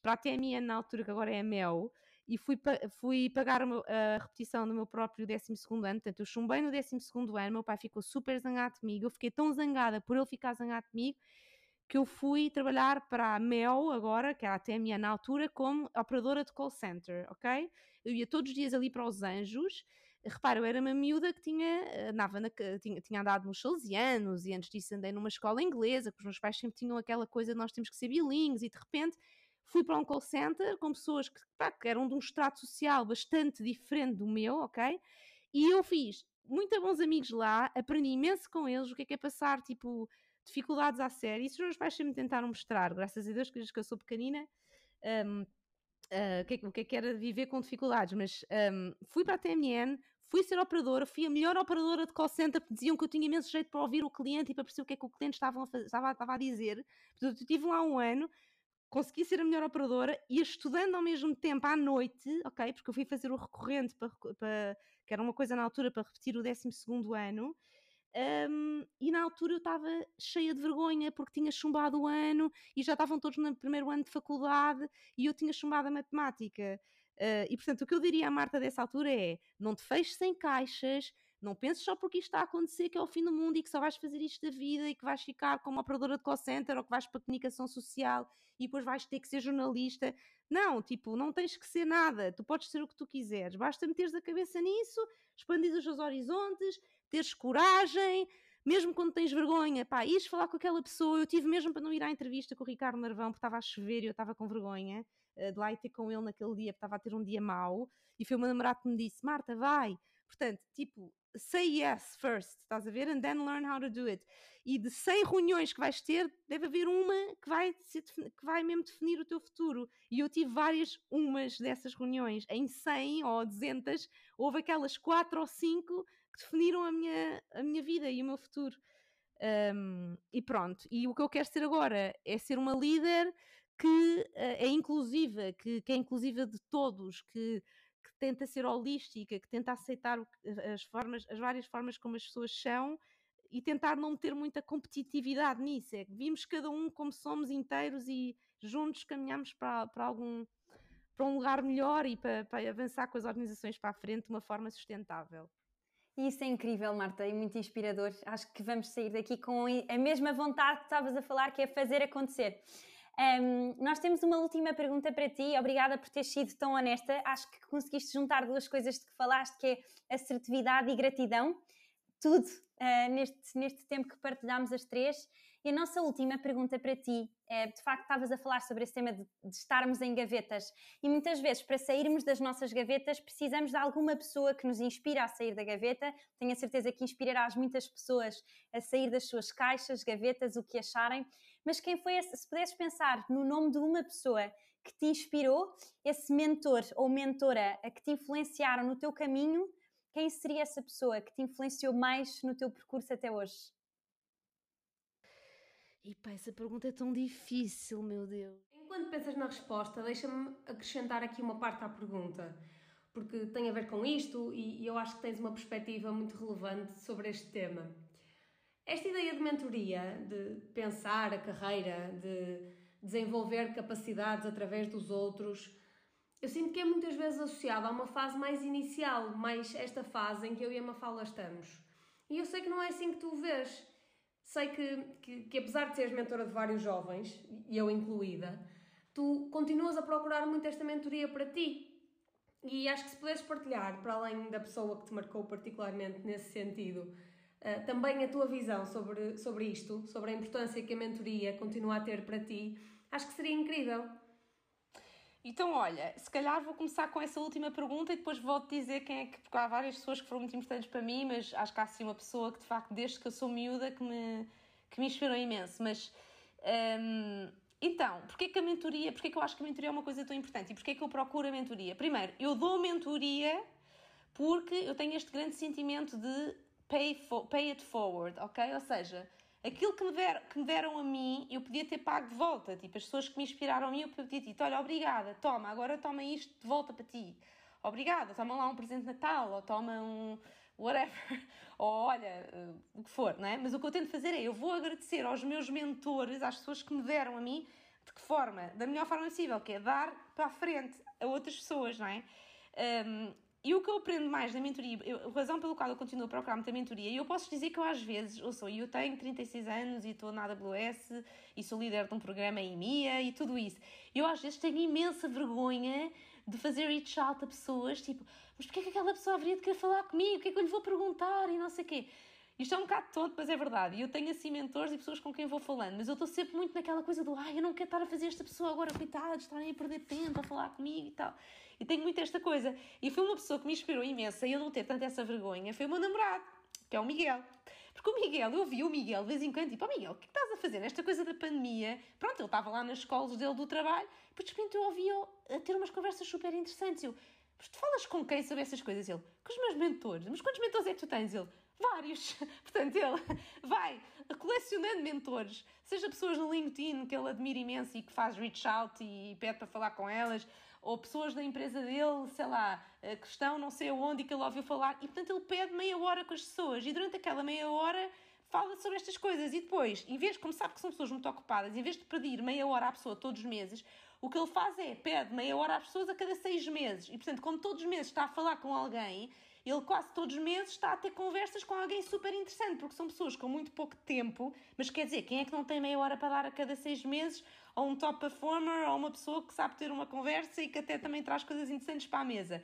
para a TMN na altura que agora é a Mel e fui, fui pagar a repetição do meu próprio 12 ano. Portanto, eu chumbei no 12 ano, meu pai ficou super zangado comigo. Eu fiquei tão zangada por ele ficar zangado comigo que eu fui trabalhar para a Mel agora, que era até a minha na altura, como operadora de call center, ok? Eu ia todos os dias ali para os Anjos. Repara, eu era uma miúda que tinha, andava na, tinha, tinha andado nos salesianos e antes disso andei numa escola inglesa, que os meus pais sempre tinham aquela coisa de nós temos que ser bilíngues e de repente fui para um call center com pessoas que, pá, que eram de um estrato social bastante diferente do meu, ok? E eu fiz muito bons amigos lá, aprendi imenso com eles o que é que é passar, tipo, dificuldades à série. Isso os meus pais sempre me tentaram mostrar, graças a Deus, que eu sou pequenina. Um, uh, ah, o, que é, o que é que era viver com dificuldades, mas um, fui para a TMN, fui ser operadora, fui a melhor operadora de call center, porque diziam que eu tinha imenso jeito para ouvir o cliente e para perceber o que é que o cliente estava a, fazer, estava, estava a dizer. Portanto, eu estive lá um ano, consegui ser a melhor operadora e estudando ao mesmo tempo à noite, ok? Porque eu fui fazer o recorrente para, para que era uma coisa na altura para repetir o 12 ano. Um, e, na, altura eu estava cheia de vergonha porque tinha chumbado o ano e já estavam todos no primeiro ano de faculdade e eu tinha chumbado a matemática. Uh, e portanto, o que eu diria à Marta dessa altura é: não te feches em caixas, não penses só porque isto está a acontecer que é o fim do mundo e que só vais fazer isto da vida e que vais ficar como operadora de call center ou que vais para a comunicação social e depois vais ter que ser jornalista. Não, tipo, não tens que ser nada, tu podes ser o que tu quiseres, basta meteres a cabeça nisso, expandir os teus horizontes, teres coragem, mesmo quando tens vergonha, pá, ires falar com aquela pessoa. Eu tive mesmo para não ir à entrevista com o Ricardo Narvão porque estava a chover e eu estava com vergonha uh, de lá ir ter com ele naquele dia, porque estava a ter um dia mau. E foi o meu namorado que me disse: Marta, vai. Portanto, tipo, say yes first, estás a ver? And then learn how to do it. E de 100 reuniões que vais ter, deve haver uma que vai, que vai mesmo definir o teu futuro. E eu tive várias umas dessas reuniões. Em 100 ou 200, houve aquelas 4 ou 5 que definiram a minha, a minha vida e o meu futuro. Um, e pronto. E o que eu quero ser agora é ser uma líder que uh, é inclusiva, que, que é inclusiva de todos, que que tenta ser holística, que tenta aceitar as, formas, as várias formas como as pessoas são e tentar não meter muita competitividade nisso. É que vimos cada um como somos inteiros e juntos caminhamos para, para algum para um lugar melhor e para, para avançar com as organizações para a frente de uma forma sustentável. Isso é incrível, Marta, e muito inspirador. Acho que vamos sair daqui com a mesma vontade que estavas a falar, que é fazer acontecer. Um, nós temos uma última pergunta para ti. Obrigada por teres sido tão honesta. Acho que conseguiste juntar duas coisas de que falaste, que é assertividade e gratidão. Tudo uh, neste, neste tempo que partilhámos as três. E a nossa última pergunta para ti é: de facto, estavas a falar sobre esse tema de, de, estarmos em gavetas. E muitas vezes, para sairmos das nossas gavetas, precisamos de alguma pessoa que nos inspira a sair da gaveta. Tenho a certeza que inspirarás muitas pessoas a sair das suas caixas, gavetas, o que acharem mas quem foi esse, se pudesses pensar no nome de uma pessoa que te inspirou, esse mentor ou mentora a que te influenciaram no teu caminho, quem seria essa pessoa que te influenciou mais no teu percurso até hoje? E pá, essa pergunta é tão difícil, meu Deus. Enquanto pensas na resposta, deixa-me acrescentar aqui uma parte à pergunta, porque tem a ver com isto e, e eu acho que tens uma perspectiva muito relevante sobre este tema. Esta ideia de mentoria, de pensar a carreira, de desenvolver capacidades através dos outros, eu sinto que é muitas vezes associada a uma fase mais inicial, mais esta fase em que eu e a Mafala estamos. E eu sei que não é assim que tu o vês. Sei que, que, que apesar de seres mentora de vários jovens, e eu incluída, tu continuas a procurar muito esta mentoria para ti. E acho que se pudesses partilhar, para além da pessoa que te marcou particularmente nesse sentido, Uh, também a tua visão sobre, sobre isto, sobre a importância que a mentoria continua a ter para ti, acho que seria incrível. Então, olha, se calhar vou começar com essa última pergunta e depois vou-te dizer quem é que. Porque há várias pessoas que foram muito importantes para mim, mas acho que há sim uma pessoa que, de facto, desde que eu sou miúda, que me, que me inspirou imenso. Mas. Um, então, porquê que a mentoria, porquê que eu acho que a mentoria é uma coisa tão importante e porquê que eu procuro a mentoria? Primeiro, eu dou mentoria porque eu tenho este grande sentimento de pay, for, pay it forward, ok? Ou seja, aquilo que me, der, que me deram a mim, eu podia ter pago de volta. Tipo, as pessoas que me inspiraram a mim, eu podia ter dito: olha, obrigada, toma, agora toma isto de volta para ti. Obrigada, toma lá um presente de Natal, ou toma um whatever, ou olha, uh, o que for, não é? Mas o que eu tento fazer é, eu vou agradecer aos meus mentores, às pessoas que me deram a mim, de que forma? Da melhor forma possível, que é dar para a frente a outras pessoas, não é? Um, e o que eu aprendo mais na mentoria, eu, a razão pelo qual eu continuo a procurar muita mentoria, e eu posso dizer que eu às vezes, ou sou, eu tenho 36 anos e estou na AWS e sou líder de um programa em EMEA e tudo isso. Eu às vezes tenho imensa vergonha de fazer reach out a pessoas, tipo, mas porquê é que aquela pessoa haveria de querer falar comigo? O que é que eu lhe vou perguntar? E não sei o quê. Isto é um bocado tonto, mas é verdade. E eu tenho assim mentores e pessoas com quem vou falando, mas eu estou sempre muito naquela coisa do ai, eu não quero estar a fazer esta pessoa agora, coitada, estarem a perder tempo a falar comigo e tal. E tenho muito esta coisa. E foi uma pessoa que me inspirou imenso a eu não ter tanto essa vergonha, foi o meu namorado, que é o Miguel. Porque o Miguel, eu vi o Miguel de vez em quando, tipo, oh Miguel, o que, é estás a fazer nesta coisa da pandemia? Pronto, ele estava lá nas escolas dele do trabalho, e depois de repente eu ouvi-o a ter umas conversas super interessantes. Eu, mas tu falas com quem sobre essas coisas? Ele, com os meus mentores. Mas quantos mentores é que tu tens? Ele, Vários. Portanto, ele vai colecionando mentores, seja pessoas no LinkedIn que ele admira imenso e que faz reach out e pede para falar com elas, ou pessoas da empresa dele, sei lá, eh, que estão não sei aonde e que ele ouviu falar, e portanto ele pede meia hora com as pessoas, e durante aquela meia hora fala sobre estas coisas e depois, em vez, como sabe que são pessoas muito ocupadas, em vez de pedir meia hora à pessoa todos os meses, o que ele faz é pede meia hora às pessoas a cada seis meses. E portanto, como todos os meses está a falar com alguém, ele quase todos os meses está a ter conversas com alguém super interessante, porque são pessoas com muito pouco tempo, mas quer dizer, quem é que não tem meia hora para dar a cada seis meses a um top performer ou uma pessoa que sabe ter uma conversa e que até também traz coisas interessantes para a mesa?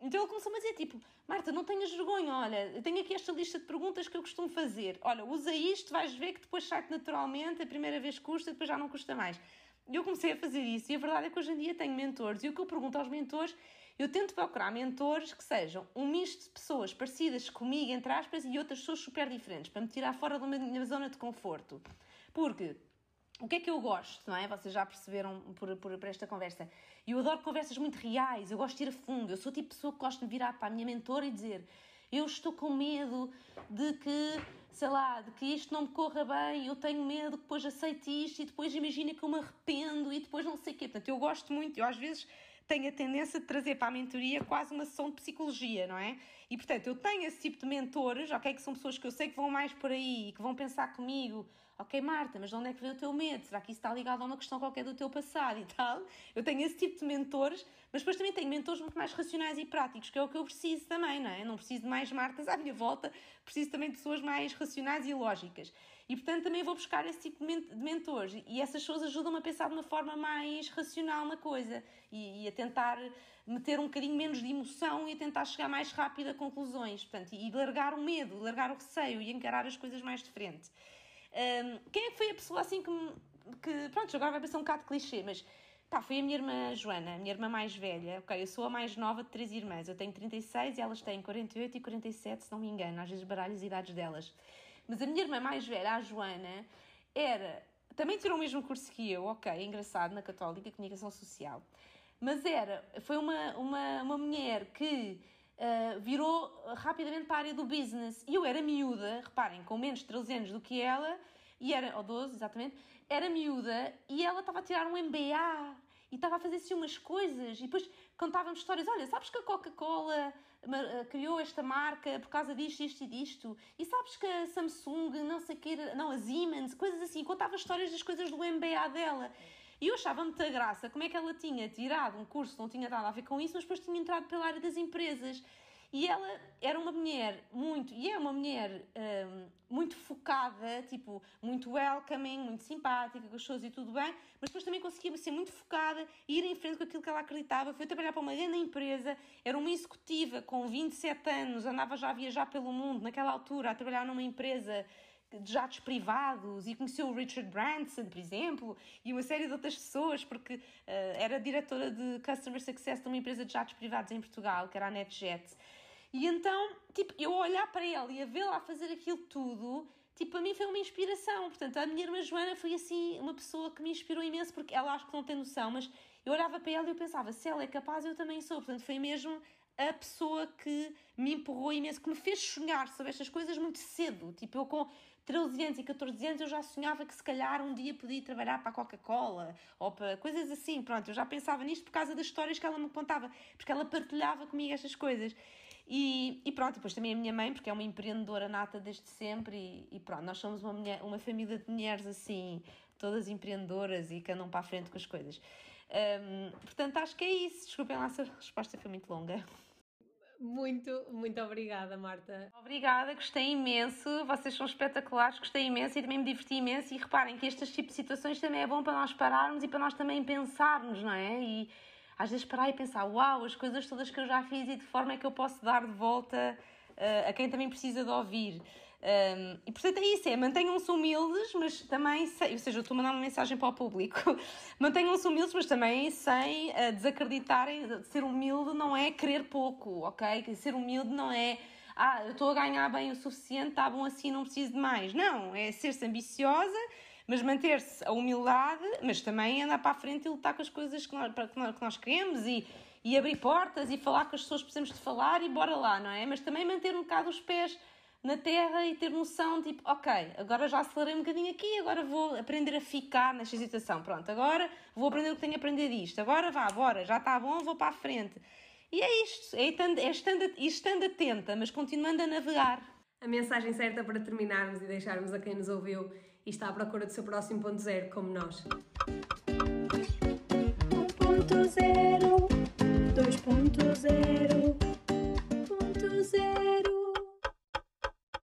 Então ele começou a dizer, tipo, Marta, não tenhas vergonha, olha, tenho aqui esta lista de perguntas que eu costumo fazer. Olha, usa isto, vais ver que depois sai naturalmente, a primeira vez custa, depois já não custa mais. E eu comecei a fazer isso e a verdade é que hoje em dia tenho mentores e o que eu pergunto aos mentores, eu tento procurar mentores que sejam um misto de pessoas parecidas comigo, entre aspas, e outras pessoas super diferentes, para me tirar fora da minha zona de conforto. Porque o que é que eu gosto, não é? Vocês já perceberam por, por, por, esta conversa. Eu adoro conversas muito reais, eu gosto de ir a fundo. Eu sou tipo de pessoa que gosto de virar para a minha mentora e dizer: Eu estou com medo de que, sei lá, de que isto não me corra bem, eu tenho medo que depois aceite isto e depois imagina que eu me arrependo e depois não sei o quê. Portanto, eu gosto muito, eu às vezes tenho a tendência de trazer para a mentoria quase uma sessão de psicologia, não é? E portanto, eu tenho esse tipo de mentores, ok? Que são pessoas que eu sei que vão mais por aí e que vão pensar comigo ok, Marta, mas de onde é que veio o teu medo? Será que isso está ligado a uma questão qualquer do teu passado e tal? Eu tenho esse tipo de mentores, mas depois também tenho mentores muito mais racionais e práticos, que é o que eu preciso também, não é? Não preciso de mais Martas à minha volta, preciso também de pessoas mais racionais e lógicas. E portanto também vou buscar esse tipo de mentores e essas pessoas ajudam-me a pensar de uma forma mais racional na coisa e, e, a tentar meter um bocadinho menos de emoção e a tentar chegar mais rápido a conclusões, portanto, e largar o medo, largar o receio e encarar as coisas mais de frente. Um, quem é que foi a pessoa assim que, que. Pronto, agora vai parecer um bocado clichê, mas. Pá, foi a minha irmã Joana, a minha irmã mais velha. Ok, eu sou a mais nova de três irmãs. Eu tenho 36 e elas têm 48 e 47, se não me engano. Às vezes baralho as idades delas. Mas a minha irmã mais velha, a Joana, era. Também tirou o mesmo curso que eu, ok, engraçado, na Católica, Comunicação Social. Mas era. Foi uma, uma, uma mulher que uh, virou rapidamente para a área do business. E eu era miúda, reparem, com menos de 13 anos do que ela, e era, ou 12 exatamente, era miúda e ela estava a tirar um MBA e estava a fazer assim umas coisas. E depois contávamos histórias: olha, sabes que a Coca-Cola criou esta marca por causa disto, isto e disto? E sabes que a Samsung, não sei que, não, a Siemens, coisas assim. Contava histórias das coisas do MBA dela. E eu achava muita graça como é que ela tinha tirado um curso não tinha nada a ver com isso, mas depois tinha entrado pela área das empresas. E ela era uma mulher muito, e é uma mulher um, muito focada, tipo, muito welcoming, muito simpática, pessoas e tudo bem, mas depois também conseguia ser muito focada e ir em frente com aquilo que ela acreditava. Foi trabalhar para uma grande empresa, era uma executiva com 27 anos, andava já a viajar pelo mundo, naquela altura, a trabalhar numa empresa de jatos privados e conheceu o Richard Branson, por exemplo, e uma série de outras pessoas, porque uh, era diretora de Customer Success de uma empresa de jatos privados em Portugal, que era a NetJet. E então, tipo, eu olhar para ela e a vê-la a fazer aquilo tudo, tipo, para mim foi uma inspiração. Portanto, a minha irmã Joana foi assim uma pessoa que me inspirou imenso, porque ela acho que não tem noção, mas eu olhava para ela e eu pensava, se ela é capaz, eu também sou. Portanto, foi mesmo a pessoa que me empurrou imenso, que me fez sonhar sobre estas coisas muito cedo. Tipo, eu com 13 anos e 14 anos eu já sonhava que se calhar um dia podia trabalhar para a Coca-Cola ou para coisas assim. Pronto, eu já pensava nisto por causa das histórias que ela me contava, porque ela partilhava comigo estas coisas. E, e pronto, depois também a minha mãe, porque é uma empreendedora nata desde sempre, e, e pronto, nós somos uma, mulher, uma família de mulheres assim, todas empreendedoras e que andam para a frente com as coisas. Um, portanto, acho que é isso. Desculpem lá se a resposta foi muito longa. Muito, muito obrigada, Marta. Obrigada, gostei imenso. Vocês são espetaculares, gostei imenso e também me diverti imenso. E reparem que estes tipos de situações também é bom para nós pararmos e para nós também pensarmos, não é? E às vezes parar e pensar: uau, as coisas todas que eu já fiz e de forma é que eu posso dar de volta uh, a quem também precisa de ouvir. Um, e portanto é isso, é mantenham-se humildes, mas também, ou seja, eu estou a mandar uma mensagem para o público, mantenham-se humildes, mas também sem uh, desacreditarem, ser humilde não é querer pouco, ok? Ser humilde não é, ah, eu estou a ganhar bem o suficiente, está bom assim, não preciso de mais. Não, é ser-se ambiciosa, mas manter-se a humildade, mas também andar para a frente e lutar com as coisas que nós, que nós, que nós queremos e, e abrir portas e falar com as pessoas que precisamos de falar e bora lá, não é? Mas também manter um bocado os pés na terra e ter noção, tipo, ok, agora já acelerei um bocadinho aqui, agora vou aprender a ficar nesta situação. Pronto, agora vou aprender o que tenho a aprender disto. Agora vá, bora, já está bom, vou para a frente. E é isto, é estando, é estando, estando atenta, mas continuando a navegar. a mensagem certa para terminarmos e deixarmos a quem nos ouviu e está à procura do seu próximo ponto zero, como nós. 1.0, 2.0, 1.0.